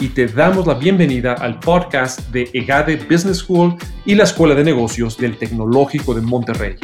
y te damos la bienvenida al podcast de EGADE Business School y la Escuela de Negocios del Tecnológico de Monterrey.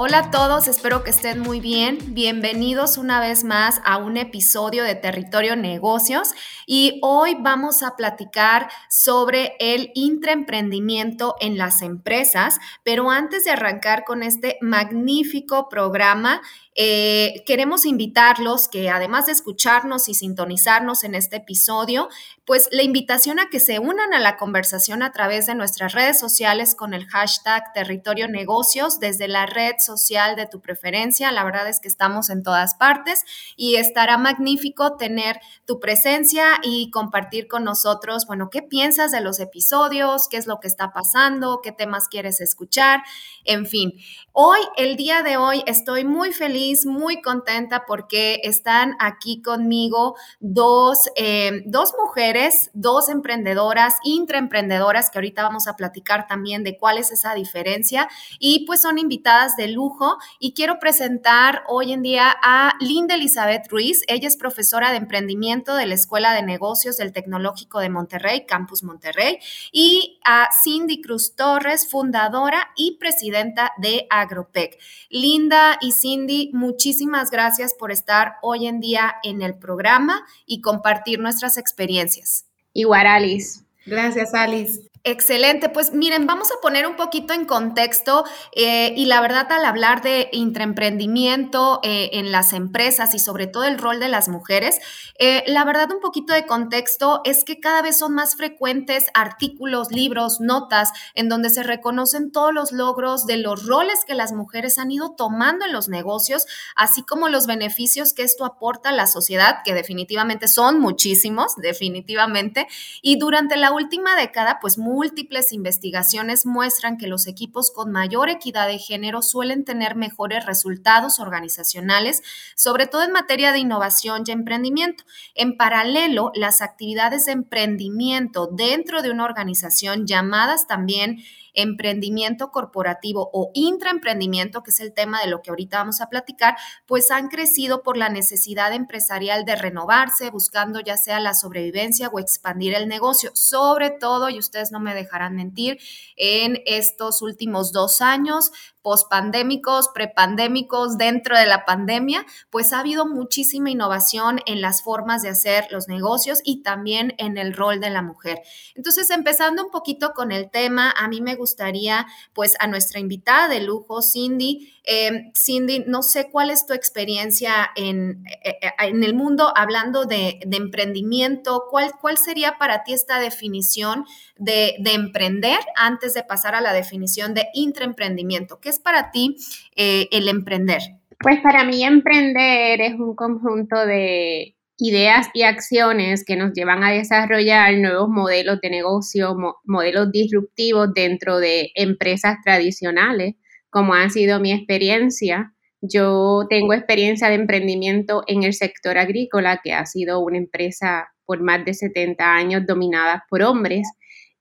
Hola a todos, espero que estén muy bien. Bienvenidos una vez más a un episodio de Territorio Negocios y hoy vamos a platicar sobre el intraemprendimiento en las empresas, pero antes de arrancar con este magnífico programa, eh, queremos invitarlos que además de escucharnos y sintonizarnos en este episodio, pues la invitación a que se unan a la conversación a través de nuestras redes sociales con el hashtag Territorio Negocios desde la red social de tu preferencia. La verdad es que estamos en todas partes y estará magnífico tener tu presencia y compartir con nosotros, bueno, qué piensas de los episodios, qué es lo que está pasando, qué temas quieres escuchar, en fin. Hoy, el día de hoy, estoy muy feliz muy contenta porque están aquí conmigo dos, eh, dos mujeres, dos emprendedoras, intraemprendedoras, que ahorita vamos a platicar también de cuál es esa diferencia. Y pues son invitadas de lujo y quiero presentar hoy en día a Linda Elizabeth Ruiz. Ella es profesora de emprendimiento de la Escuela de Negocios del Tecnológico de Monterrey, Campus Monterrey, y a Cindy Cruz Torres, fundadora y presidenta de Agropec. Linda y Cindy, muchísimas gracias por estar hoy en día en el programa y compartir nuestras experiencias. Igual, Alice. Gracias, Alice. Excelente, pues miren, vamos a poner un poquito en contexto eh, y la verdad al hablar de intraemprendimiento eh, en las empresas y sobre todo el rol de las mujeres, eh, la verdad un poquito de contexto es que cada vez son más frecuentes artículos, libros, notas en donde se reconocen todos los logros de los roles que las mujeres han ido tomando en los negocios, así como los beneficios que esto aporta a la sociedad, que definitivamente son muchísimos, definitivamente, y durante la última década, pues múltiples investigaciones muestran que los equipos con mayor equidad de género suelen tener mejores resultados organizacionales, sobre todo en materia de innovación y emprendimiento. En paralelo, las actividades de emprendimiento dentro de una organización llamadas también emprendimiento corporativo o intraemprendimiento, que es el tema de lo que ahorita vamos a platicar, pues han crecido por la necesidad empresarial de renovarse, buscando ya sea la sobrevivencia o expandir el negocio. Sobre todo, y ustedes no me dejarán mentir, en estos últimos dos años, pospandémicos, prepandémicos, dentro de la pandemia, pues ha habido muchísima innovación en las formas de hacer los negocios y también en el rol de la mujer. Entonces, empezando un poquito con el tema, a mí me gustaría, pues, a nuestra invitada de lujo, Cindy. Eh, Cindy, no sé cuál es tu experiencia en, eh, eh, en el mundo hablando de, emprendimiento. ¿Cuál, ¿Cuál sería para ti esta definición de, de emprender antes de pasar a la definición de intraemprendimiento? ¿Qué es para ti el emprender? Pues para mí emprender es un conjunto de ideas y acciones que nos llevan a desarrollar nuevos modelos de negocio, modelos disruptivos dentro de empresas tradicionales, como ha sido mi experiencia. Yo tengo experiencia de emprendimiento en el sector agrícola, que ha sido una empresa por más de 70 años dominada por hombres,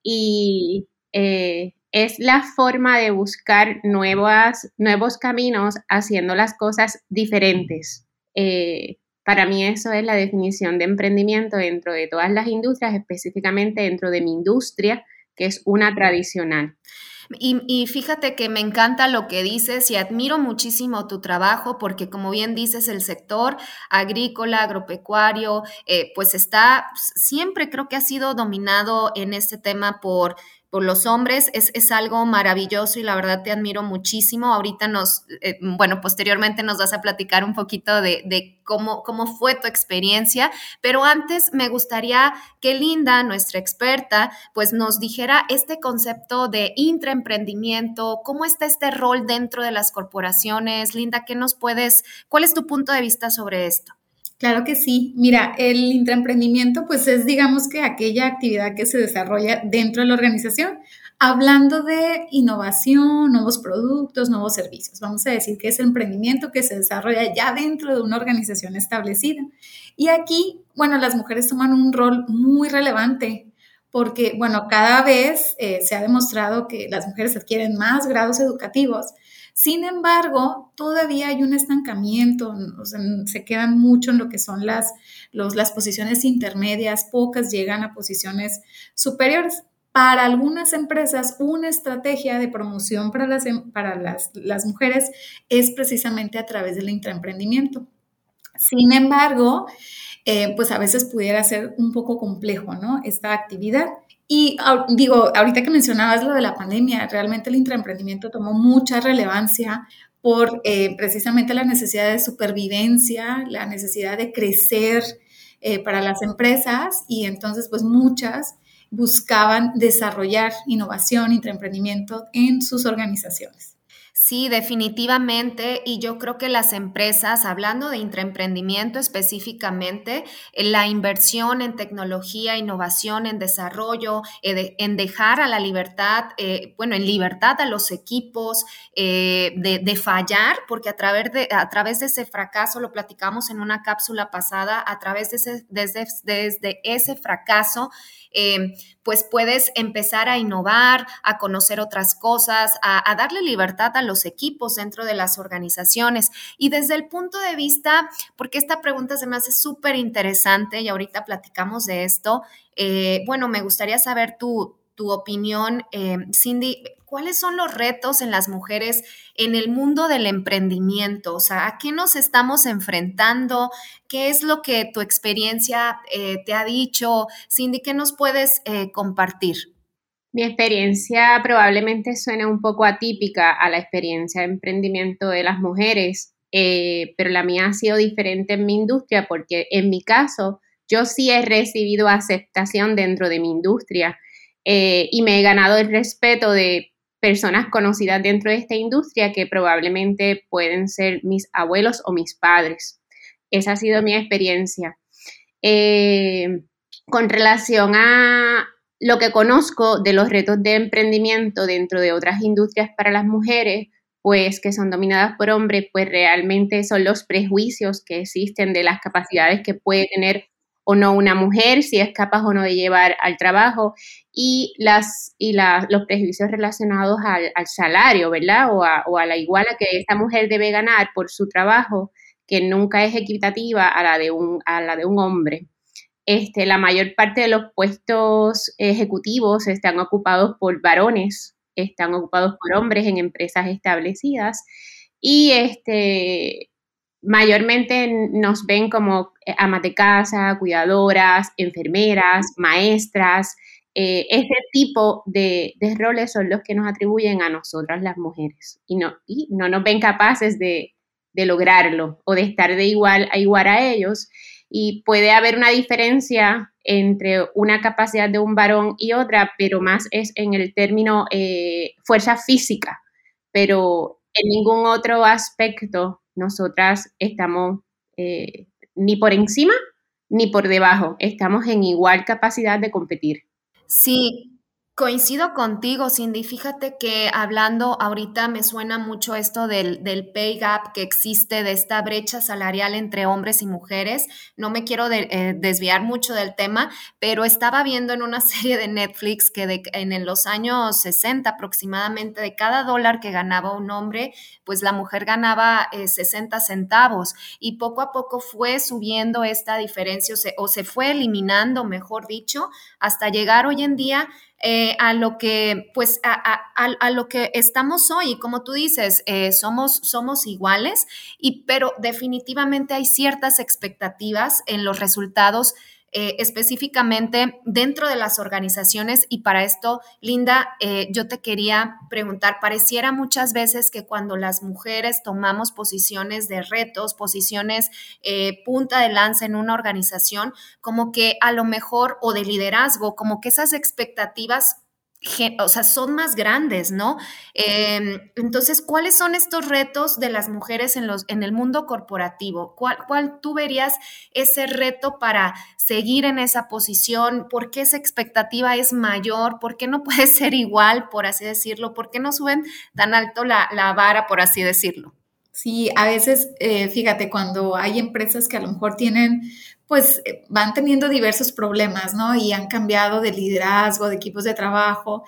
y eh, es la forma de buscar nuevos caminos haciendo las cosas diferentes. Eh, para mí eso es la definición de emprendimiento dentro de todas las industrias, específicamente dentro de mi industria, que es una tradicional. Y, fíjate que me encanta lo que dices y admiro muchísimo tu trabajo porque como bien dices, el sector agrícola, agropecuario, eh, pues está, siempre creo que ha sido dominado en este tema por por los hombres es, es, algo maravilloso y la verdad te admiro muchísimo. Ahorita nos, eh, bueno, posteriormente nos vas a platicar un poquito de, de, cómo, cómo fue tu experiencia, pero antes me gustaría que Linda, nuestra experta, pues nos dijera este concepto de intraemprendimiento, cómo está este rol dentro de las corporaciones. Linda, ¿qué nos puedes, cuál es tu punto de vista sobre esto? Claro que sí. Mira, el intraemprendimiento pues es digamos que aquella actividad que se desarrolla dentro de la organización, hablando de innovación, nuevos productos, nuevos servicios. Vamos a decir que es emprendimiento que se desarrolla ya dentro de una organización establecida. Y aquí, bueno, las mujeres toman un rol muy relevante porque, bueno, cada vez eh, se ha demostrado que las mujeres adquieren más grados educativos sin embargo, todavía hay un estancamiento, se quedan mucho en lo que son las, las posiciones intermedias, pocas llegan a posiciones superiores. Para algunas empresas, una estrategia de promoción para las, em, para las, las mujeres es precisamente a través del intraemprendimiento. Sin embargo, eh, pues a veces pudiera ser un poco complejo, ¿no? Esta actividad. Y digo, ahorita que mencionabas lo de la pandemia, realmente el intraemprendimiento tomó mucha relevancia por eh, precisamente la necesidad de supervivencia, la necesidad de crecer eh, para las empresas y entonces pues muchas buscaban desarrollar innovación, intraemprendimiento en sus organizaciones. Sí, definitivamente. Y yo creo que las empresas, hablando de intraemprendimiento específicamente, eh, la inversión en tecnología, innovación, en desarrollo, eh, en dejar a la libertad, eh, bueno, en libertad a los equipos de, fallar, porque a través de, a través de ese fracaso, lo platicamos en una cápsula pasada, a través de ese, desde, desde ese fracaso, Em, pues puedes empezar a innovar, a conocer otras cosas, a, darle libertad a los equipos dentro de las organizaciones. Y desde el punto de vista, porque esta pregunta se me hace súper interesante y ahorita platicamos de esto, eh, bueno, me gustaría saber tu, tu opinión, em, Cindy, ¿cuáles son los retos en las mujeres en el mundo del emprendimiento? O sea, ¿a qué nos estamos enfrentando? ¿Qué es lo que tu experiencia eh, te ha dicho? Cindy, ¿qué nos puedes eh, compartir? Mi experiencia probablemente suena un poco atípica a la experiencia de emprendimiento de las mujeres, eh, pero la mía ha sido diferente en mi industria porque en mi caso yo sí he recibido aceptación dentro de mi industria y me he ganado el respeto de personas conocidas dentro de esta industria que probablemente pueden ser mis abuelos o mis padres. Esa ha sido mi experiencia. Eh, con relación a lo que conozco de los retos de emprendimiento dentro de otras industrias para las mujeres, pues que son dominadas por hombres, pues realmente son los prejuicios que existen de las capacidades que puede tener o no una mujer, si es capaz o no de llevar al trabajo y, las, y los prejuicios relacionados al, salario, ¿verdad? O a, o a, la iguala que esta mujer debe ganar por su trabajo, que nunca es equitativa a la de un, a la de un hombre. Este, la mayor parte de los puestos ejecutivos están ocupados por varones, están ocupados por hombres en empresas establecidas y este, mayormente nos ven como eh, amas de casa, cuidadoras, enfermeras, maestras. Eh, ese tipo de, roles son los que nos atribuyen a nosotras las mujeres y no, y no nos ven capaces de, lograrlo o de estar de igual a igual a ellos. Y puede haber una diferencia entre una capacidad de un varón y otra, pero más es en el término eh, fuerza física, pero en ningún otro aspecto nosotras estamos eh, ni por encima ni por debajo, estamos en igual capacidad de competir. Sí, Coincido contigo, Cindy. Fíjate que hablando ahorita me suena mucho esto del, del, pay gap que existe, de esta brecha salarial entre hombres y mujeres. No me quiero eh, desviar mucho del tema, pero estaba viendo en una serie de Netflix que en los años 60 aproximadamente, de cada dólar que ganaba un hombre, pues la mujer ganaba 60 eh, centavos y poco a poco fue subiendo esta diferencia o o se fue eliminando, mejor dicho, hasta llegar hoy en día eh, a lo que, pues, a, lo que estamos hoy. Como tú dices, eh, somos, somos iguales, y, pero definitivamente hay ciertas expectativas en los resultados eh, específicamente dentro de las organizaciones. Y para esto, Linda, eh, yo te quería preguntar, pareciera muchas veces que cuando las mujeres tomamos posiciones de retos, posiciones eh, punta de lanza en una organización, como que a lo mejor, o de liderazgo, como que esas expectativas o sea, son más grandes, ¿no? Em, entonces, ¿cuáles son estos retos de las mujeres en, los, en el mundo corporativo? ¿Cuál, ¿Cuál tú verías ese reto para seguir en esa posición? ¿Por qué esa expectativa es mayor? ¿Por qué no puede ser igual, por así decirlo? ¿Por qué no suben tan alto la, la vara, por así decirlo? Sí, a veces, eh, fíjate, cuando hay empresas que a lo mejor tienen pues eh, van teniendo diversos problemas, ¿no? Y han cambiado de liderazgo, de equipos de trabajo,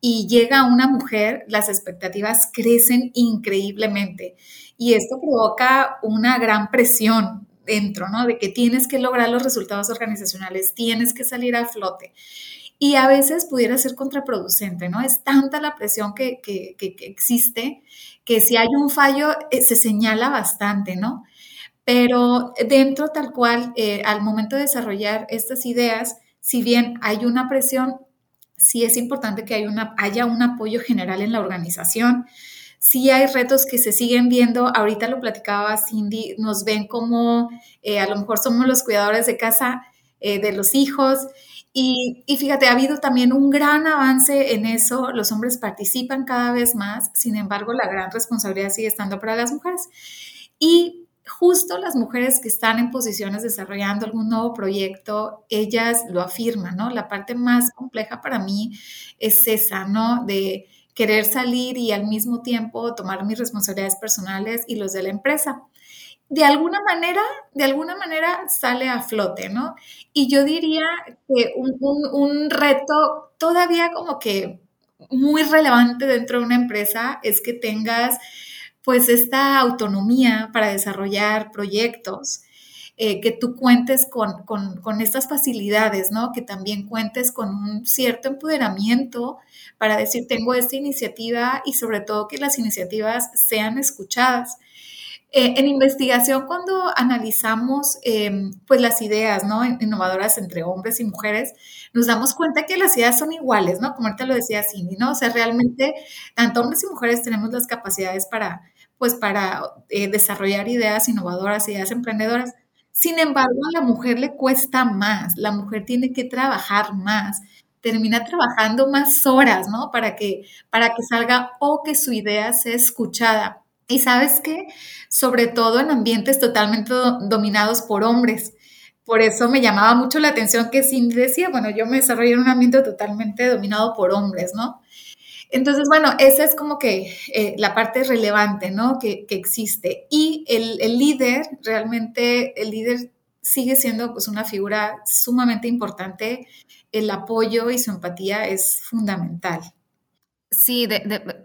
y llega una mujer, las expectativas crecen increíblemente. Y esto provoca una gran presión dentro, ¿no? De que tienes que lograr los resultados organizacionales, tienes que salir a flote. Y a veces pudiera ser contraproducente, ¿no? Es tanta la presión que, que, que existe que si hay un fallo eh, se señala bastante, ¿no? Pero dentro tal cual, eh, al momento de desarrollar estas ideas, si bien hay una presión, sí es importante que haya un apoyo general en la organización. Sí hay retos que se siguen viendo, ahorita lo platicaba Cindy, nos ven como eh, a lo mejor somos los cuidadores de casa eh, de los hijos. Y, y, fíjate, ha habido también un gran avance en eso, los hombres participan cada vez más, sin embargo, la gran responsabilidad sigue estando para las mujeres. Y justo las mujeres que están en posiciones desarrollando algún nuevo proyecto, ellas lo afirman, ¿no? La parte más compleja para mí es esa, ¿no? De querer salir y al mismo tiempo tomar mis responsabilidades personales y los de la empresa. De alguna manera, de alguna manera sale a flote, ¿no? Y yo diría que un, un reto todavía como que muy relevante dentro de una empresa es que tengas pues esta autonomía para desarrollar proyectos, eh, que tú cuentes con, con, estas facilidades, ¿no? Que también cuentes con un cierto empoderamiento para decir, tengo esta iniciativa y sobre todo que las iniciativas sean escuchadas. Eh, en investigación, cuando analizamos em, pues las ideas ¿no? innovadoras entre hombres y mujeres, nos damos cuenta que las ideas son iguales, ¿no? Como ahorita lo decía Cindy, ¿no? O sea, realmente tanto hombres y mujeres tenemos las capacidades para, pues para eh, desarrollar ideas innovadoras, ideas emprendedoras. Sin embargo, a la mujer le cuesta más, la mujer tiene que trabajar más, termina trabajando más horas, ¿no? Para que, para que salga o que su idea sea escuchada. Y sabes qué? Sobre todo en ambientes totalmente dominados por hombres. Por eso me llamaba mucho la atención que Cindy decía, bueno, yo me desarrollé en un ambiente totalmente dominado por hombres, ¿no? Entonces, bueno, esa es como que eh, la parte relevante, ¿no? Que, existe. Y el, el, líder, realmente el líder sigue siendo pues una figura sumamente importante. El apoyo y su empatía es fundamental. Sí,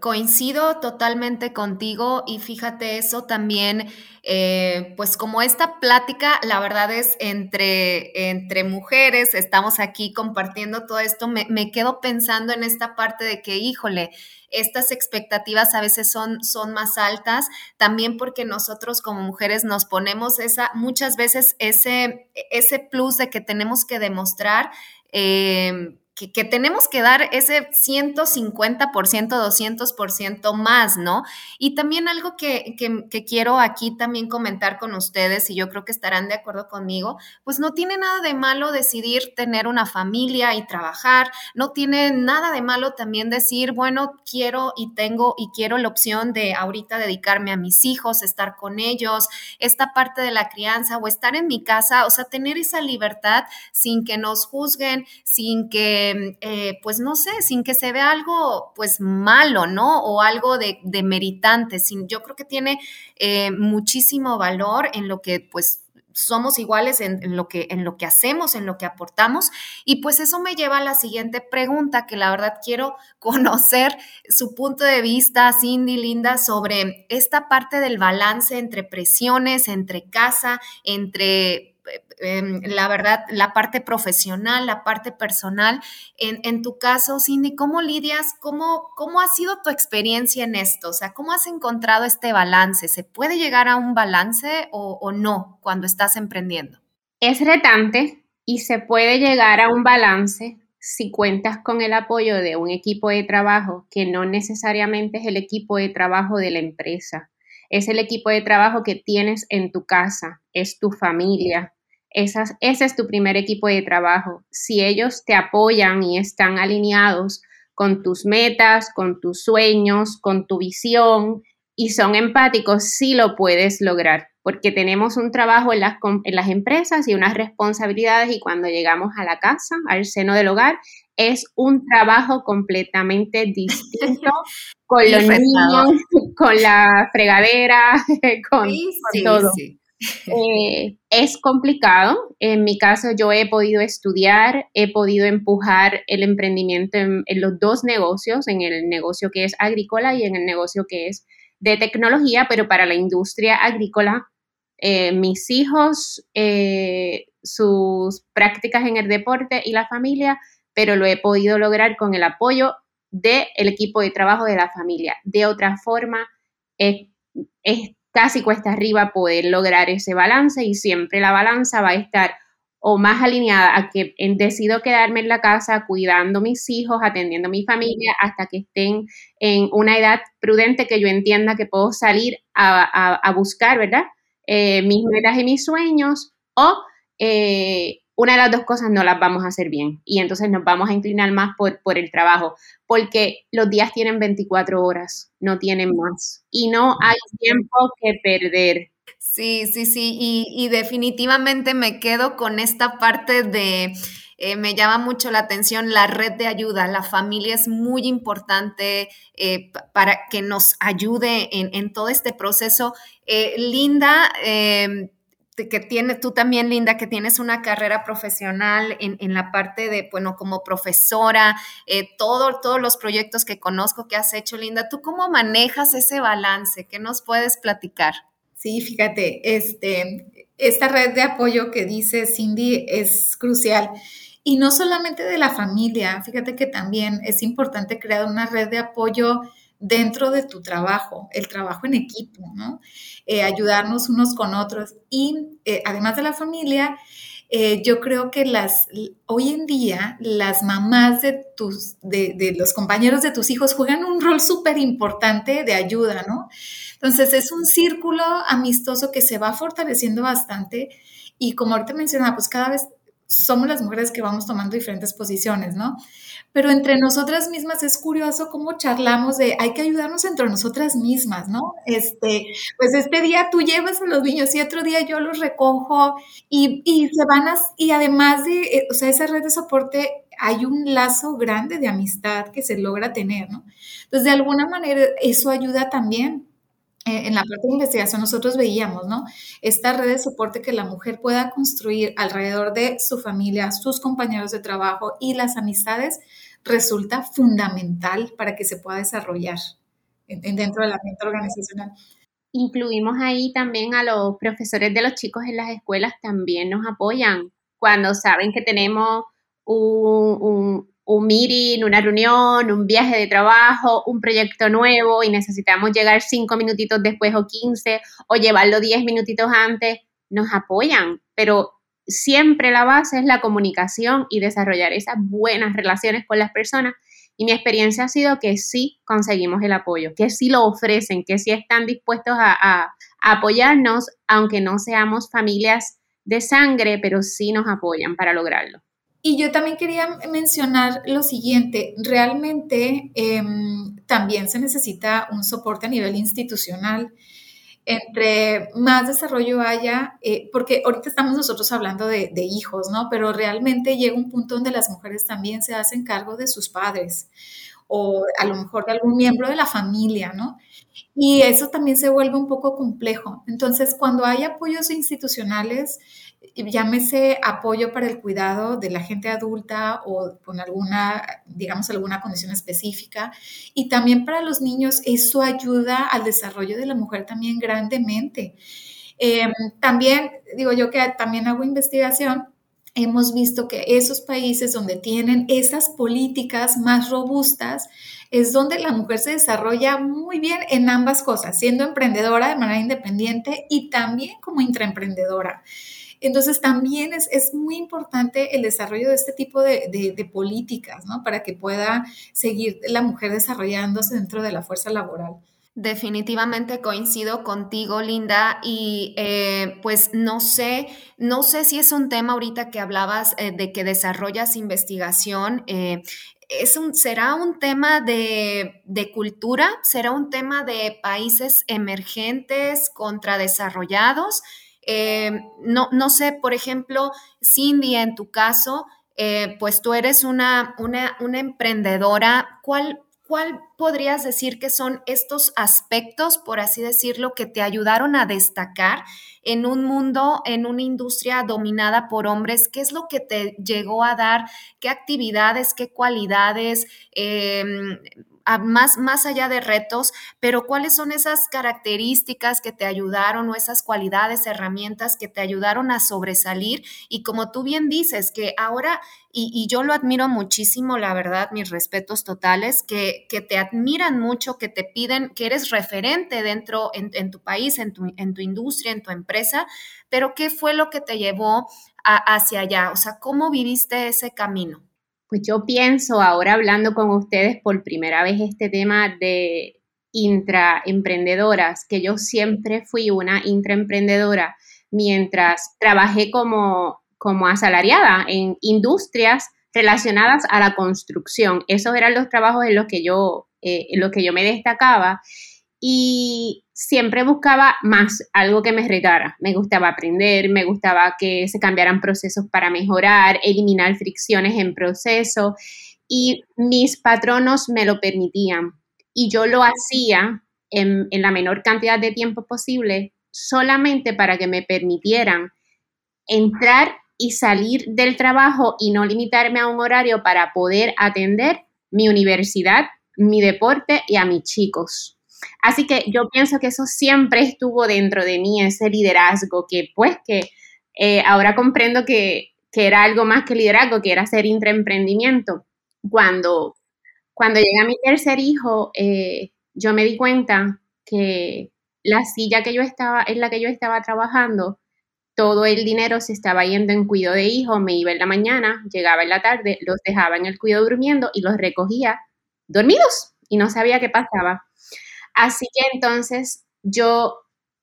coincido totalmente contigo y fíjate eso también, eh, pues como esta plática, la verdad es entre, entre mujeres, estamos aquí compartiendo todo esto, me, me, quedo pensando en esta parte de que, híjole, estas expectativas a veces son, son más altas, también porque nosotros como mujeres nos ponemos esa, muchas veces ese, ese plus de que tenemos que demostrar. Eh, que, tenemos que dar ese 150%, 200% más, ¿no? Y también algo que, que, quiero aquí también comentar con ustedes, y yo creo que estarán de acuerdo conmigo, pues no tiene nada de malo decidir tener una familia y trabajar, no tiene nada de malo también decir, bueno, quiero y tengo y quiero la opción de ahorita dedicarme a mis hijos, estar con ellos, esta parte de la crianza o estar en mi casa, o sea, tener esa libertad sin que nos juzguen, sin que eh, pues no sé, sin que se vea algo pues malo, ¿no? O algo de, de meritante. Sin, yo creo que tiene eh, muchísimo valor en lo que pues somos iguales en, lo que, en lo que hacemos, en lo que aportamos. Y pues eso me lleva a la siguiente pregunta, que la verdad quiero conocer su punto de vista, Cindy, Linda, sobre esta parte del balance entre presiones, entre casa, entre Em, la verdad, la parte profesional, la parte personal. En, tu caso, Cindy, ¿cómo lidias? ¿Cómo, ¿Cómo ha sido tu experiencia en esto? O sea, ¿cómo has encontrado este balance? ¿Se puede llegar a un balance o, o no cuando estás emprendiendo? Es retante y se puede llegar a un balance si cuentas con el apoyo de un equipo de trabajo que no necesariamente es el equipo de trabajo de la empresa, es el equipo de trabajo que tienes en tu casa, es tu familia, ese es tu primer equipo de trabajo. Si ellos te apoyan y están alineados con tus metas, con tus sueños, con tu visión y son empáticos, sí lo puedes lograr, porque tenemos un trabajo en las, en las empresas y unas responsabilidades y cuando llegamos a la casa, al seno del hogar, es un trabajo completamente distinto con los niños, con la fregadera, con, todo. Eh, es complicado. En mi caso, yo he podido estudiar, he podido empujar el emprendimiento en, los dos negocios, en el negocio que es agrícola y en el negocio que es de tecnología, pero para la industria agrícola, eh, mis hijos, eh, sus prácticas en el deporte y la familia pero lo he podido lograr con el apoyo del equipo de trabajo de la familia. De otra forma, es, casi cuesta arriba poder lograr ese balance y siempre la balanza va a estar o más alineada a que decido quedarme en la casa cuidando a mis hijos, atendiendo a mi familia hasta que estén en una edad prudente que yo entienda que puedo salir a, buscar, ¿verdad? Eh, mis metas y mis sueños o eh, una de las dos cosas no las vamos a hacer bien y entonces nos vamos a inclinar más por, por el trabajo, porque los días tienen 24 horas, no tienen más y no hay tiempo que perder. Sí, sí, sí, y, definitivamente me quedo con esta parte de... Eh, me llama mucho la atención la red de ayuda. La familia es muy importante eh, para que nos ayude en, todo este proceso. Eh, Linda, que tienes, tú también, Linda, que tienes una carrera profesional en, la parte de, bueno, como profesora, eh, todo, todos los proyectos que conozco que has hecho, Linda, ¿tú cómo manejas ese balance? ¿Qué nos puedes platicar? Sí, fíjate, este, esta red de apoyo que dice Cindy es crucial. Y no solamente de la familia, fíjate que también es importante crear una red de apoyo dentro de tu trabajo, el trabajo en equipo, ¿no? Eh, ayudarnos unos con otros. Y eh, además de la familia, eh, yo creo que las, hoy en día las mamás de, tus, de, los compañeros de tus hijos juegan un rol súper importante de ayuda, ¿no? Entonces es un círculo amistoso que se va fortaleciendo bastante y como ahorita mencionaba, pues cada vez somos las mujeres que vamos tomando diferentes posiciones, ¿no? Pero entre nosotras mismas es curioso cómo charlamos de hay que ayudarnos entre nosotras mismas, ¿no? Este, pues este día tú llevas a los niños y otro día yo los recojo y, se van y además de, eh, o sea, esa red de soporte hay un lazo grande de amistad que se logra tener, ¿no? Entonces, de alguna manera, eso ayuda también en la parte de investigación nosotros veíamos, ¿no? Esta red de soporte que la mujer pueda construir alrededor de su familia, sus compañeros de trabajo y las amistades resulta fundamental para que se pueda desarrollar dentro del ambiente organizacional. Incluimos ahí también a los profesores de los chicos en las escuelas, también nos apoyan cuando saben que tenemos un meeting, una reunión, un viaje de trabajo, un proyecto nuevo y necesitamos llegar cinco minutitos después o quince o llevarlo diez minutitos antes, nos apoyan, pero siempre la base es la comunicación y desarrollar esas buenas relaciones con las personas. Y mi experiencia ha sido que sí conseguimos el apoyo, que sí lo ofrecen, que sí están dispuestos a, a apoyarnos, aunque no seamos familias de sangre, pero sí nos apoyan para lograrlo. Y yo también quería mencionar lo siguiente, realmente em, también se necesita un soporte a nivel institucional. Entre más desarrollo haya, eh, porque ahorita estamos nosotros hablando de, de, hijos, ¿no? Pero realmente llega un punto donde las mujeres también se hacen cargo de sus padres o a lo mejor de algún miembro de la familia, ¿no? Y eso también se vuelve un poco complejo. Entonces, cuando hay apoyos institucionales, llámese apoyo para el cuidado de la gente adulta o con alguna, digamos, alguna condición específica. Y también para los niños, eso ayuda al desarrollo de la mujer también grandemente. Em, también, digo yo que también hago investigación, hemos visto que esos países donde tienen esas políticas más robustas, es donde la mujer se desarrolla muy bien en ambas cosas, siendo emprendedora de manera independiente y también como intraemprendedora. Entonces también es, muy importante el desarrollo de este tipo de, políticas, ¿no? Para que pueda seguir la mujer desarrollándose dentro de la fuerza laboral. Definitivamente coincido contigo, Linda, y eh, pues no sé, no sé si es un tema ahorita que hablabas eh, de que desarrollas investigación. Eh, es un, ¿será un tema de, cultura? ¿Será un tema de países emergentes contra desarrollados? Eh, no, no sé, por ejemplo, Cindy, en tu caso, eh, pues tú eres una, una, una emprendedora. ¿Cuál, ¿Cuál podrías decir que son estos aspectos, por así decirlo, que te ayudaron a destacar en un mundo, en una industria dominada por hombres? ¿Qué es lo que te llegó a dar? ¿Qué actividades, qué cualidades? Más, más allá de retos, pero cuáles son esas características que te ayudaron o esas cualidades, herramientas que te ayudaron a sobresalir. Y como tú bien dices, que ahora, y, yo lo admiro muchísimo, la verdad, mis respetos totales, que, que, te admiran mucho, que te piden, que eres referente dentro en, tu país, en tu, en tu industria, en tu empresa, pero ¿qué fue lo que te llevó hacia allá? O sea, ¿cómo viviste ese camino? Pues yo pienso ahora hablando con ustedes por primera vez este tema de intraemprendedoras, que yo siempre fui una intraemprendedora mientras trabajé como, como asalariada en industrias relacionadas a la construcción. Esos eran los trabajos en los que yo, eh, en los que yo me destacaba y siempre buscaba más, algo que me retara. Me gustaba aprender, me gustaba que se cambiaran procesos para mejorar, eliminar fricciones en proceso y mis patronos me lo permitían. Y yo lo hacía en, en la menor cantidad de tiempo posible solamente para que me permitieran entrar y salir del trabajo y no limitarme a un horario para poder atender mi universidad, mi deporte y a mis chicos. Así que yo pienso que eso siempre estuvo dentro de mí, ese liderazgo, que pues que eh, ahora comprendo que, era algo más que liderazgo, que era hacer intraemprendimiento. Cuando, cuando llegué a mi tercer hijo, eh, yo me di cuenta que la silla que yo estaba, en la que yo estaba trabajando, todo el dinero se estaba yendo en cuidado de hijo, me iba en la mañana, llegaba en la tarde, los dejaba en el cuidado durmiendo y los recogía dormidos y no sabía qué pasaba. Así que entonces yo,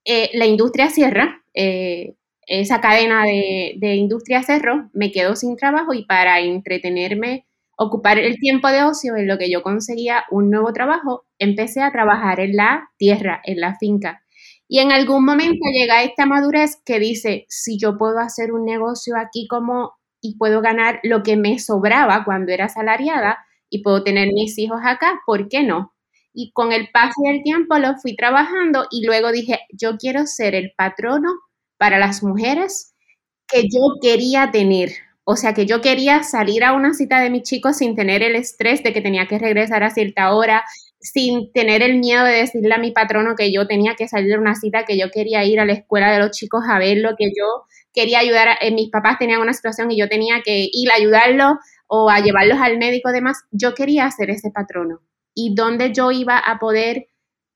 eh, la industria cierra, eh, esa cadena de, industria cerró, me quedo sin trabajo y para entretenerme, ocupar el tiempo de ocio en lo que yo conseguía un nuevo trabajo, empecé a trabajar en la tierra, en la finca. Y en algún momento llega esta madurez que dice, si yo puedo hacer un negocio aquí como y puedo ganar lo que me sobraba cuando era asalariada y puedo tener mis hijos acá, ¿por qué no? Y con el paso del tiempo lo fui trabajando y luego dije, yo quiero ser el patrono para las mujeres que yo quería tener. O sea, que yo quería salir a una cita de mis chicos sin tener el estrés de que tenía que regresar a cierta hora, sin tener el miedo de decirle a mi patrono que yo tenía que salir a una cita, que yo quería ir a la escuela de los chicos a verlo, que yo quería ayudar, a, eh, mis papás tenían una situación y yo tenía que ir a ayudarlo o a llevarlos al médico demás. Yo quería ser ese patrono y dónde yo iba a poder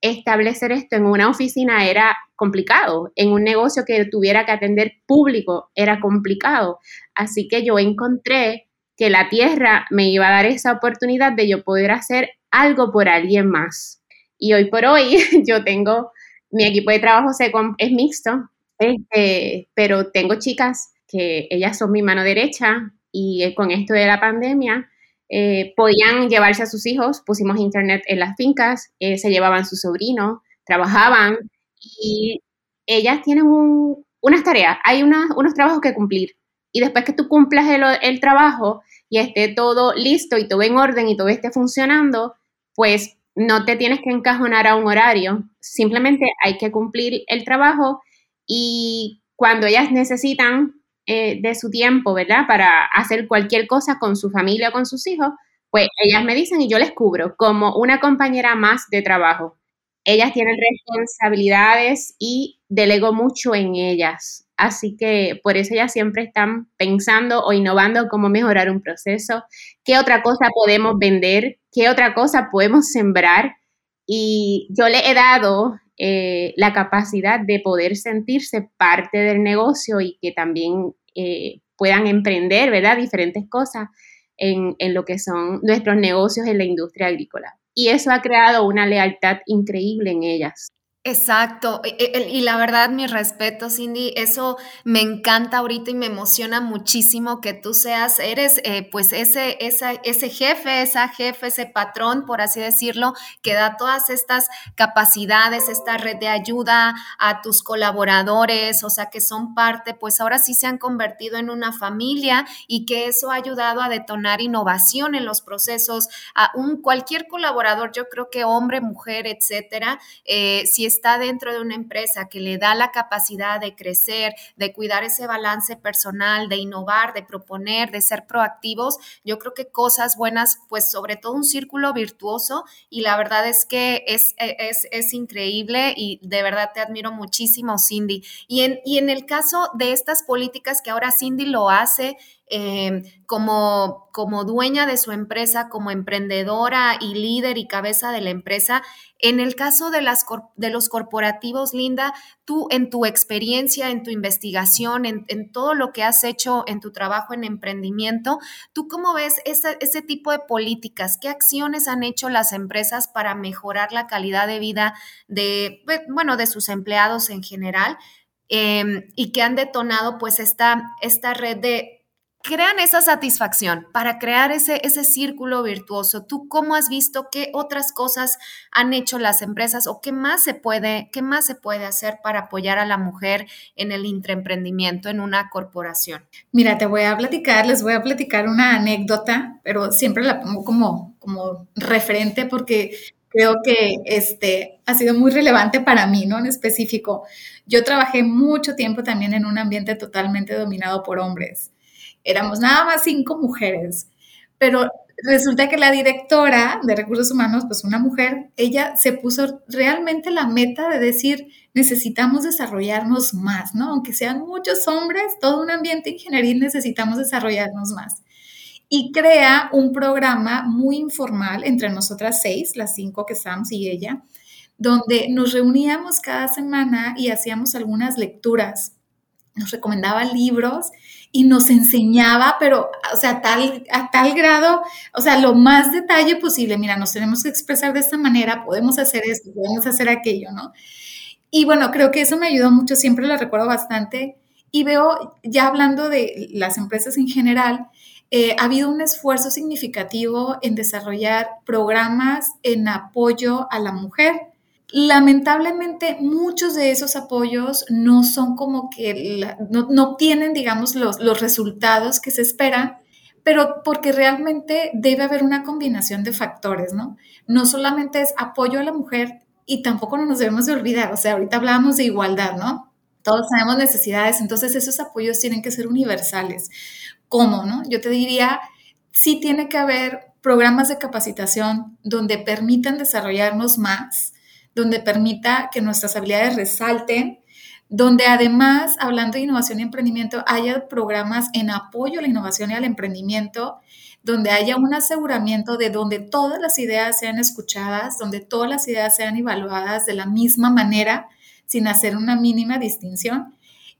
establecer esto en una oficina era complicado, en un negocio que tuviera que atender público era complicado. Así que yo encontré que la tierra me iba a dar esa oportunidad de yo poder hacer algo por alguien más. Y hoy por hoy yo tengo, mi equipo de trabajo es mixto, este, pero tengo chicas que ellas son mi mano derecha y con esto de la pandemia, eh, podían llevarse a sus hijos, pusimos internet en las fincas, eh, se llevaban su sobrino, trabajaban y ellas tienen unas tareas, hay unos trabajos que cumplir. Y después que tú cumplas el, trabajo y esté todo listo y todo en orden y todo esté funcionando, pues no te tienes que encajonar a un horario, simplemente hay que cumplir el trabajo y cuando ellas necesitan eh, de su tiempo, ¿verdad? Para hacer cualquier cosa con su familia o con sus hijos, pues ellas me dicen y yo les cubro como una compañera más de trabajo. Ellas tienen responsabilidades y delego mucho en ellas. Así que por eso ellas siempre están pensando o innovando cómo mejorar un proceso, qué otra cosa podemos vender, qué otra cosa podemos sembrar. Y yo le he dado eh, la capacidad de poder sentirse parte del negocio y que también eh, puedan emprender, ¿verdad? Diferentes cosas en, en, lo que son nuestros negocios en la industria agrícola. Y eso ha creado una lealtad increíble en ellas. Exacto. E, e, y la verdad, mi respeto, Cindy, eso me encanta ahorita y me emociona muchísimo que tú seas, eres eh, pues ese, ese jefe, esa jefe, ese patrón, por así decirlo, que da todas estas capacidades, esta red de ayuda a tus colaboradores, o sea, que son parte, pues ahora sí se han convertido en una familia y que eso ha ayudado a detonar innovación en los procesos. A un cualquier colaborador, yo creo que hombre, mujer, etcétera, eh, si es está dentro de una empresa que le da la capacidad de crecer, de cuidar ese balance personal, de innovar, de proponer, de ser proactivos, yo creo que cosas buenas, pues sobre todo un círculo virtuoso y la verdad es que es, es, es increíble y de verdad te admiro muchísimo, Cindy. Y en, y en el caso de estas políticas que ahora Cindy lo hace, Em, como, como dueña de su empresa, como emprendedora y líder y cabeza de la empresa. En el caso de, las, de los corporativos, Linda, tú en tu experiencia, en tu investigación, en, todo lo que has hecho en tu trabajo en emprendimiento, ¿tú cómo ves ese, ese tipo de políticas? ¿Qué acciones han hecho las empresas para mejorar la calidad de vida de, bueno, de sus empleados en general? Em, y que han detonado pues esta, esta red de crean esa satisfacción para crear ese, ese círculo virtuoso. ¿Tú cómo has visto qué otras cosas han hecho las empresas o qué más se puede, qué más se puede hacer para apoyar a la mujer en el intraemprendimiento en una corporación? Mira, te voy a platicar, les voy a platicar una anécdota, pero siempre la pongo como, como referente porque creo que este ha sido muy relevante para mí, ¿no? En específico. Yo trabajé mucho tiempo también en un ambiente totalmente dominado por hombres éramos nada más cinco mujeres, pero resulta que la directora de recursos humanos, pues una mujer, ella se puso realmente la meta de decir, necesitamos desarrollarnos más, ¿no? Aunque sean muchos hombres, todo un ambiente ingenieril necesitamos desarrollarnos más. Y crea un programa muy informal entre nosotras seis, las cinco que estamos y ella, donde nos reuníamos cada semana y hacíamos algunas lecturas. Nos recomendaba libros y nos enseñaba, pero, o sea, tal, a tal grado, o sea, lo más detalle posible, mira, nos tenemos que expresar de esta manera, podemos hacer esto, podemos hacer aquello, ¿no? Y bueno, creo que eso me ayudó mucho, siempre lo recuerdo bastante. Y veo, ya hablando de las empresas en general, eh, ha habido un esfuerzo significativo en desarrollar programas en apoyo a la mujer. Lamentablemente, muchos de esos apoyos no son como que, no, no, tienen, digamos, los, los resultados que se esperan, pero porque realmente debe haber una combinación de factores, ¿no? No solamente es apoyo a la mujer y tampoco nos debemos de olvidar, o sea, ahorita hablábamos de igualdad, ¿no? Todos tenemos necesidades, entonces esos apoyos tienen que ser universales. ¿Cómo, no? Yo te diría, sí tiene que haber programas de capacitación donde permitan desarrollarnos más, donde permita que nuestras habilidades resalten, donde además, hablando de innovación y emprendimiento, haya programas en apoyo a la innovación y al emprendimiento, donde haya un aseguramiento de donde todas las ideas sean escuchadas, donde todas las ideas sean evaluadas de la misma manera, sin hacer una mínima distinción.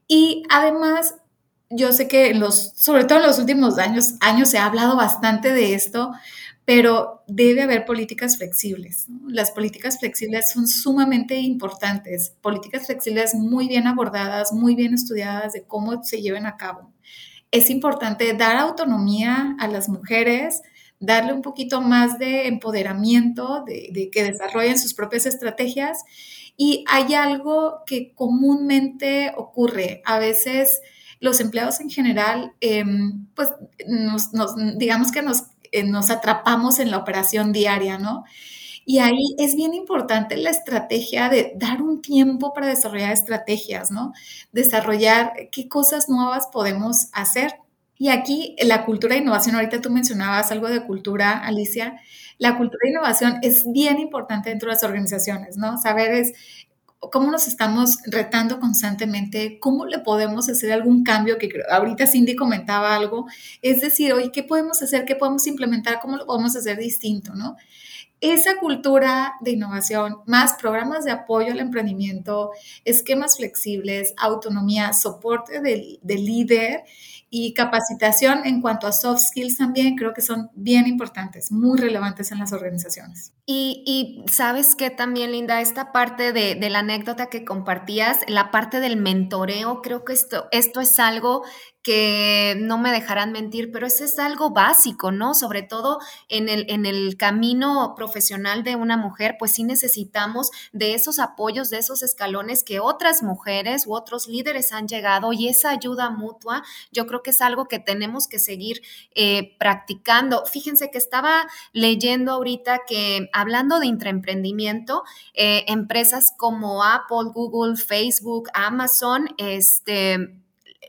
Y además, yo sé que los, sobre todo en los últimos años, años se ha hablado bastante de esto, pero debe haber políticas flexibles. Las políticas flexibles son sumamente importantes, políticas flexibles muy bien abordadas, muy bien estudiadas de cómo se lleven a cabo. Es importante dar autonomía a las mujeres, darle un poquito más de empoderamiento, de, que desarrollen sus propias estrategias. Y hay algo que comúnmente ocurre. A veces los empleados en general, em, pues digamos que nos eh, nos atrapamos en la operación diaria, ¿no? Y ahí es bien importante la estrategia de dar un tiempo para desarrollar estrategias, ¿no? Desarrollar qué cosas nuevas podemos hacer. Y aquí la cultura de innovación, ahorita tú mencionabas algo de cultura, Alicia, la cultura de innovación es bien importante dentro de las organizaciones, ¿no? Saber es cómo nos estamos retando constantemente, cómo le podemos hacer algún cambio, que ahorita Cindy comentaba algo, es decir, oye, ¿qué podemos hacer? ¿Qué podemos implementar? ¿Cómo lo podemos hacer distinto? ¿no? esa cultura de innovación, más programas de apoyo al emprendimiento, esquemas flexibles, autonomía, soporte del, líder y capacitación en cuanto a soft skills también creo que son bien importantes, muy relevantes en las organizaciones. Y, sabes que también, Linda, esta parte de, de, la anécdota que compartías, la parte del mentoreo, creo que esto, esto es algo que no me dejarán mentir, pero eso es algo básico, ¿no? Sobre todo en el, en el camino profesional de una mujer, pues sí necesitamos de esos apoyos, de esos escalones que otras mujeres u otros líderes han llegado y esa ayuda mutua, yo creo que es algo que tenemos que seguir eh, practicando. Fíjense que estaba leyendo ahorita que hablando de intraemprendimiento, eh, empresas como Apple, Google, Facebook, Amazon, este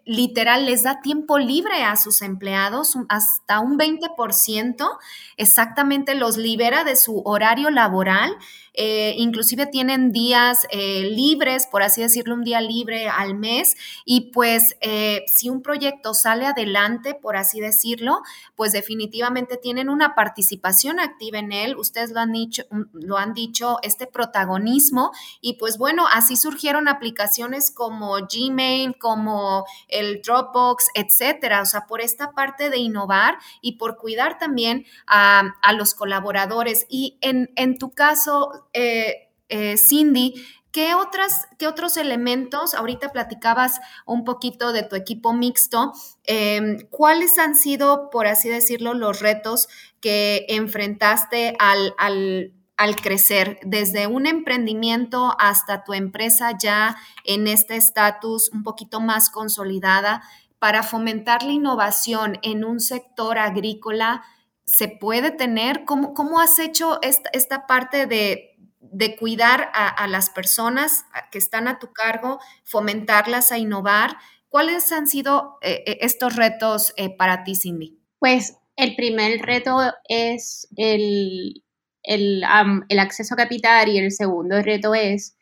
literal les da tiempo libre a sus empleados, hasta un 20%, exactamente los libera de su horario laboral eh, inclusive tienen días eh, libres, por así decirlo, un día libre al mes. Y pues eh, si un proyecto sale adelante, por así decirlo, pues definitivamente tienen una participación activa en él, ustedes lo han dicho, mm, lo han dicho, este protagonismo. Y pues bueno, así surgieron aplicaciones como Gmail, como el Dropbox, etcétera, o sea, por esta parte de innovar y por cuidar también a, a los colaboradores. Y en, en tu caso, eh, eh, Cindy, ¿qué, otras, ¿qué otros elementos, ahorita platicabas un poquito de tu equipo mixto, em, cuáles han sido, por así decirlo, los retos que enfrentaste al, al, al crecer, desde un emprendimiento hasta tu empresa ya en este estatus un poquito más consolidada, para fomentar la innovación en un sector agrícola? ¿Se puede tener? ¿Cómo, cómo has hecho esta, esta parte de, de cuidar a, las personas que están a tu cargo, fomentarlas a innovar. ¿Cuáles han sido eh, eh, estos retos eh, para ti, Cindy? Pues el primer reto es el, el, el acceso a capital y el segundo reto es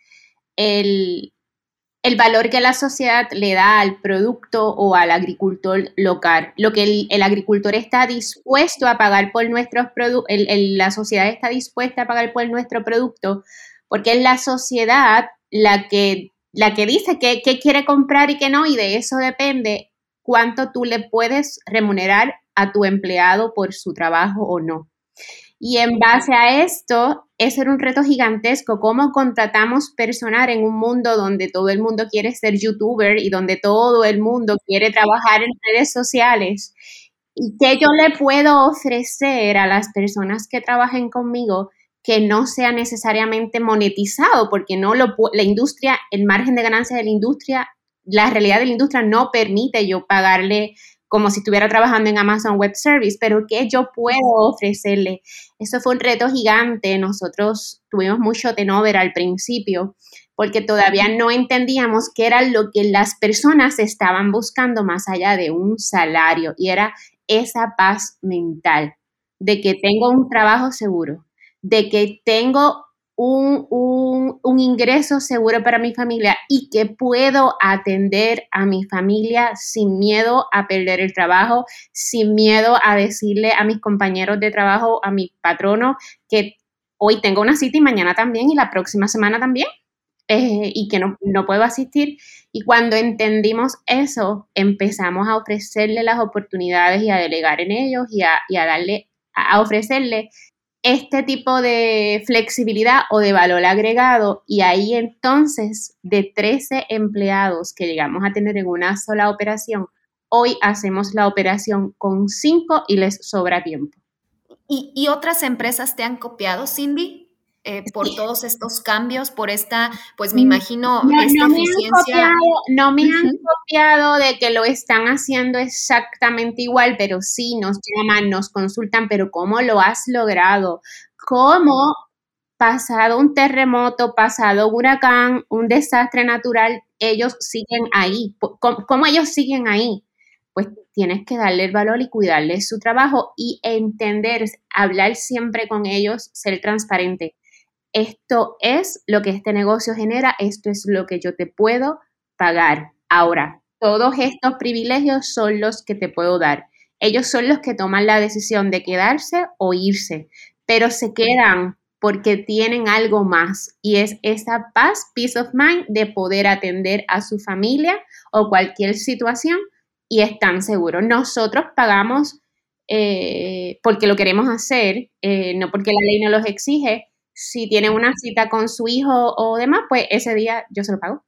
el, el valor que la sociedad le da al producto o al agricultor local, lo que el, agricultor está dispuesto a pagar por nuestros productos, la sociedad está dispuesta a pagar por nuestro producto, porque es la sociedad la que, la que dice qué quiere comprar y qué no, y de eso depende cuánto tú le puedes remunerar a tu empleado por su trabajo o no. Y en base a esto, ese era un reto gigantesco, cómo contratamos personal en un mundo donde todo el mundo quiere ser youtuber y donde todo el mundo quiere trabajar en redes sociales. ¿Y qué yo le puedo ofrecer a las personas que trabajen conmigo que no sea necesariamente monetizado? Porque no lo, la industria, el margen de ganancia de la industria, la realidad de la industria no permite yo pagarle como si estuviera trabajando en Amazon Web Service, pero ¿qué yo puedo ofrecerle? Eso fue un reto gigante. Nosotros tuvimos mucho tenover al principio porque todavía no entendíamos qué era lo que las personas estaban buscando más allá de un salario y era esa paz mental de que tengo un trabajo seguro, de que tengo un, ingreso seguro para mi familia y que puedo atender a mi familia sin miedo a perder el trabajo, sin miedo a decirle a mis compañeros de trabajo, a mi patrono, que hoy tengo una cita y mañana también y la próxima semana también. Eh, y que no, puedo asistir. Y cuando entendimos eso, empezamos a ofrecerle las oportunidades y a delegar en ellos y a, y a darle, a ofrecerle este tipo de flexibilidad o de valor agregado y ahí entonces de 13 empleados que llegamos a tener en una sola operación, hoy hacemos la operación con 5 y les sobra tiempo. ¿Y, otras empresas te han copiado, Cindy? Eh, por todos estos cambios, por esta, pues me mm, imagino, no, esta no eficiencia. no me han copiado de que lo están haciendo exactamente igual, pero sí nos llaman, nos consultan, pero ¿cómo lo has logrado? ¿Cómo pasado un terremoto, pasado un huracán, un desastre natural, ellos siguen ahí? ¿Cómo, cómo ellos siguen ahí? Pues tienes que darle el valor y cuidarle su trabajo y entender, hablar siempre con ellos, ser transparente esto es lo que este negocio genera, esto es lo que yo te puedo pagar. Ahora, todos estos privilegios son los que te puedo dar. Ellos son los que toman la decisión de quedarse o irse, pero se quedan porque tienen algo más y es esa paz, peace of mind de poder atender a su familia o cualquier situación y están seguros. Nosotros pagamos eh, porque lo queremos hacer, eh, no porque la ley no los exige. Si tienen una cita con su hijo o demás, pues ese día yo se lo pago.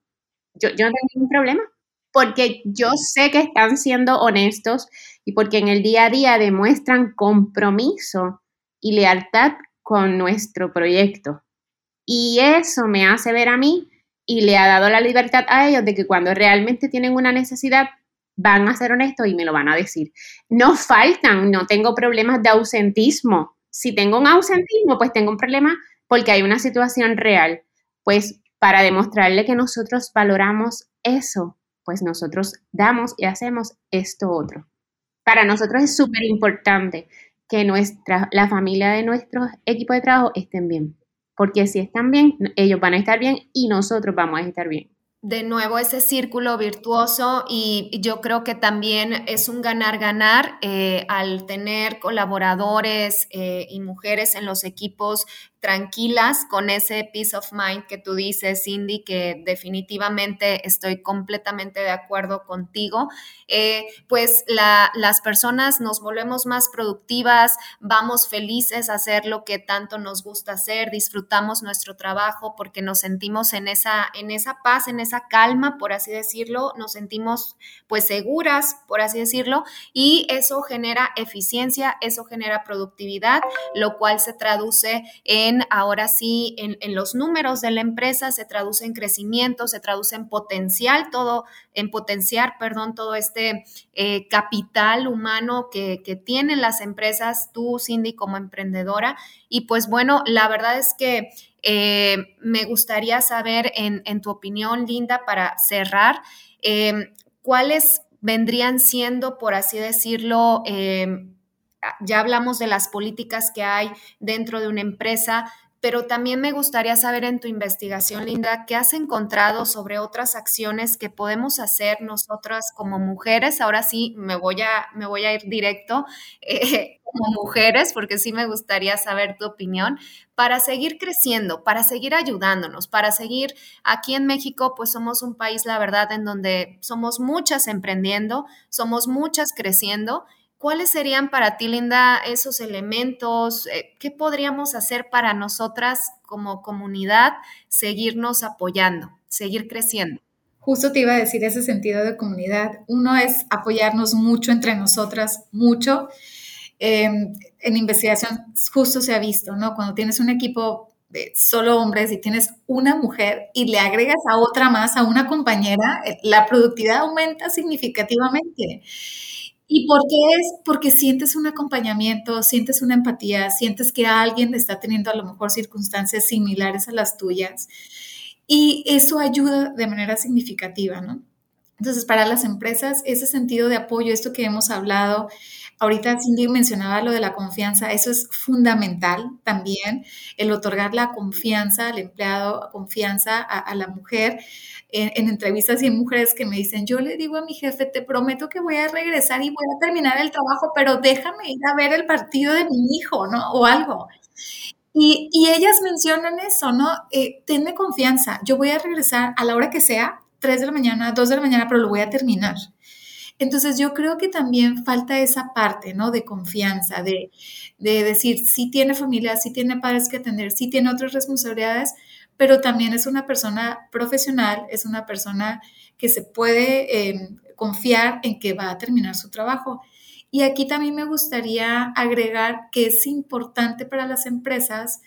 Yo, no tengo ningún problema porque yo sé que están siendo honestos y porque en el día a día demuestran compromiso y lealtad con nuestro proyecto. Y eso me hace ver a mí y le ha dado la libertad a ellos de que cuando realmente tienen una necesidad van a ser honestos y me lo van a decir. No faltan, no tengo problemas de ausentismo. Si tengo un ausentismo, pues tengo un problema porque hay una situación real. Pues para demostrarle que nosotros valoramos eso, pues nosotros damos y hacemos esto otro. Para nosotros es súper importante que nuestra, la familia de nuestro equipo de trabajo estén bien. Porque si están bien, ellos van a estar bien y nosotros vamos a estar bien de nuevo ese círculo virtuoso y yo creo que también es un ganar-ganar eh, al tener colaboradores eh, y mujeres en los equipos tranquilas con ese peace of mind que tú dices, Cindy, que definitivamente estoy completamente de acuerdo contigo, eh, pues las personas nos volvemos más productivas, vamos felices a hacer lo que tanto nos gusta hacer, disfrutamos nuestro trabajo porque nos sentimos en esa, en esa paz, en esa calma, por así decirlo, nos sentimos pues seguras, por así decirlo, y eso genera eficiencia, eso genera productividad, lo cual se traduce en ahora sí, en, los números de la empresa, se traduce en crecimiento, se traduce en potencial, todo, en potenciar, perdón, todo este eh, capital humano que, tienen las empresas, tú, Cindy, como emprendedora. Y pues bueno, la verdad es que eh, me gustaría saber, en, tu opinión, Linda, para cerrar, eh, cuáles vendrían siendo, por así decirlo, ya hablamos de las políticas que hay dentro de una empresa, pero también me gustaría saber en tu investigación, Linda, qué has encontrado sobre otras acciones que podemos hacer nosotras como mujeres. Ahora sí, me voy a, me voy a ir directo eh, como mujeres, porque sí me gustaría saber tu opinión, para seguir creciendo, para seguir ayudándonos, para seguir aquí en México, pues somos un país, la verdad, en donde somos muchas emprendiendo, somos muchas creciendo ¿Cuáles serían para ti, Linda, esos elementos? Eh, ¿Qué podríamos hacer para nosotras como comunidad seguirnos apoyando, seguir creciendo? Justo te iba a decir ese sentido de comunidad. Uno es apoyarnos mucho entre nosotras, mucho. Em, en investigación justo se ha visto, ¿no? Cuando tienes un equipo de solo hombres y tienes una mujer y le agregas a otra más, a una compañera, eh, la productividad aumenta significativamente. ¿Y por qué es? Porque sientes un acompañamiento, sientes una empatía, sientes que alguien está teniendo a lo mejor circunstancias similares a las tuyas. Y eso ayuda de manera significativa, ¿no? Entonces, para las empresas, ese sentido de apoyo, esto que hemos hablado, ahorita Cindy mencionaba lo de la confianza, eso es fundamental también, el otorgar la confianza al empleado, confianza a, la mujer. En, entrevistas y en mujeres que me dicen, yo le digo a mi jefe, te prometo que voy a regresar y voy a terminar el trabajo, pero déjame ir a ver el partido de mi hijo, ¿no? O algo. Y, ellas mencionan eso, ¿no? Eh, tenme confianza, yo voy a regresar a la hora que sea, 3 de la mañana, 2 de la mañana, pero lo voy a terminar. Entonces yo creo que también falta esa parte, ¿no? De confianza, de, decir, sí tiene familia, sí tiene padres que atender, sí tiene otras responsabilidades, pero también es una persona profesional, es una persona que se puede em, confiar en que va a terminar su trabajo. Y aquí también me gustaría agregar que es importante para las empresas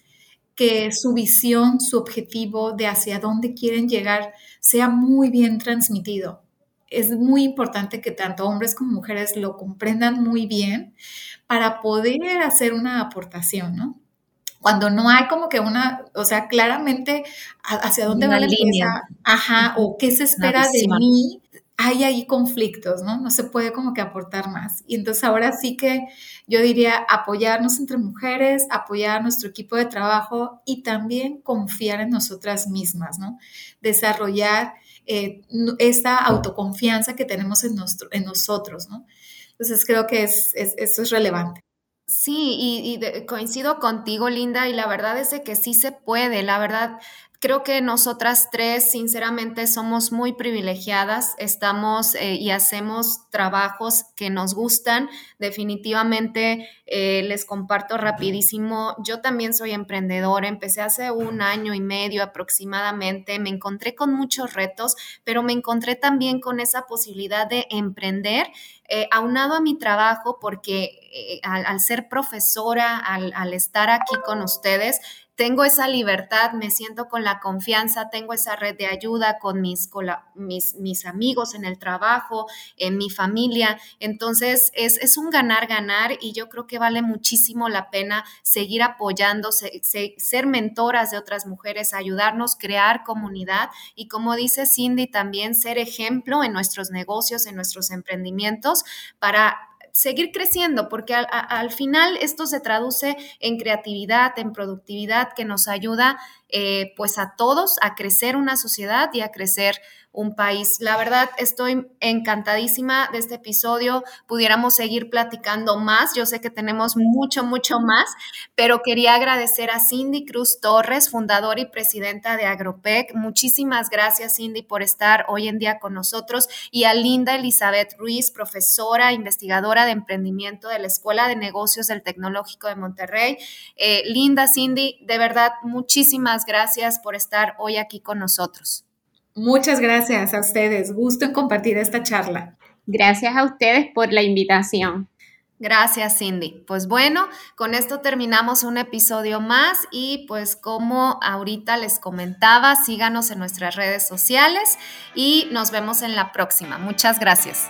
que su visión, su objetivo de hacia dónde quieren llegar sea muy bien transmitido. Es muy importante que tanto hombres como mujeres lo comprendan muy bien para poder hacer una aportación, ¿no? Cuando no hay como que una, o sea, claramente hacia dónde va la empresa, ajá, o qué se espera de mí, hay ahí conflictos, ¿no? No se puede como que aportar más. Y entonces ahora sí que yo diría apoyarnos entre mujeres, apoyar a nuestro equipo de trabajo y también confiar en nosotras mismas, ¿no? Desarrollar eh, esta autoconfianza que tenemos en, nuestro, en nosotros, ¿no? Entonces creo que es, eso es relevante. Sí, y, coincido contigo, Linda, y la verdad es que sí se puede. La verdad, Creo que nosotras tres, sinceramente, somos muy privilegiadas, estamos eh, y hacemos trabajos que nos gustan. Definitivamente, eh, les comparto rapidísimo, yo también soy emprendedora, empecé hace un año y medio aproximadamente, me encontré con muchos retos, pero me encontré también con esa posibilidad de emprender. Eh, aunado a mi trabajo, porque al, ser profesora, al estar aquí con ustedes, tengo esa libertad, me siento con la confianza, tengo esa red de ayuda con mis, mis, amigos en el trabajo, en mi familia. Entonces es, es un ganar-ganar y yo creo que vale muchísimo la pena seguir apoyando, ser mentoras de otras mujeres, ayudarnos, crear comunidad y como dice Cindy, también ser ejemplo en nuestros negocios, en nuestros emprendimientos para seguir creciendo, porque al, final esto se traduce en creatividad, en productividad que nos ayuda eh, pues a todos a crecer una sociedad y a crecer un país. La verdad, estoy encantadísima de este episodio. Pudiéramos seguir platicando más. Yo sé que tenemos mucho, mucho más, pero quería agradecer a Cindy Cruz Torres, fundadora y presidenta de Agropec. Muchísimas gracias, Cindy, por estar hoy en día con nosotros. Y a Linda Elizabeth Ruiz, profesora, investigadora de emprendimiento de la Escuela de Negocios del Tecnológico de Monterrey. Eh, Linda, Cindy, de verdad, muchísimas gracias por estar hoy aquí con nosotros. Muchas gracias a ustedes. Gusto en compartir esta charla. Gracias a ustedes por la invitación. Gracias, Cindy. Pues bueno, con esto terminamos un episodio más y pues como ahorita les comentaba, síganos en nuestras redes sociales y nos vemos en la próxima. Muchas gracias.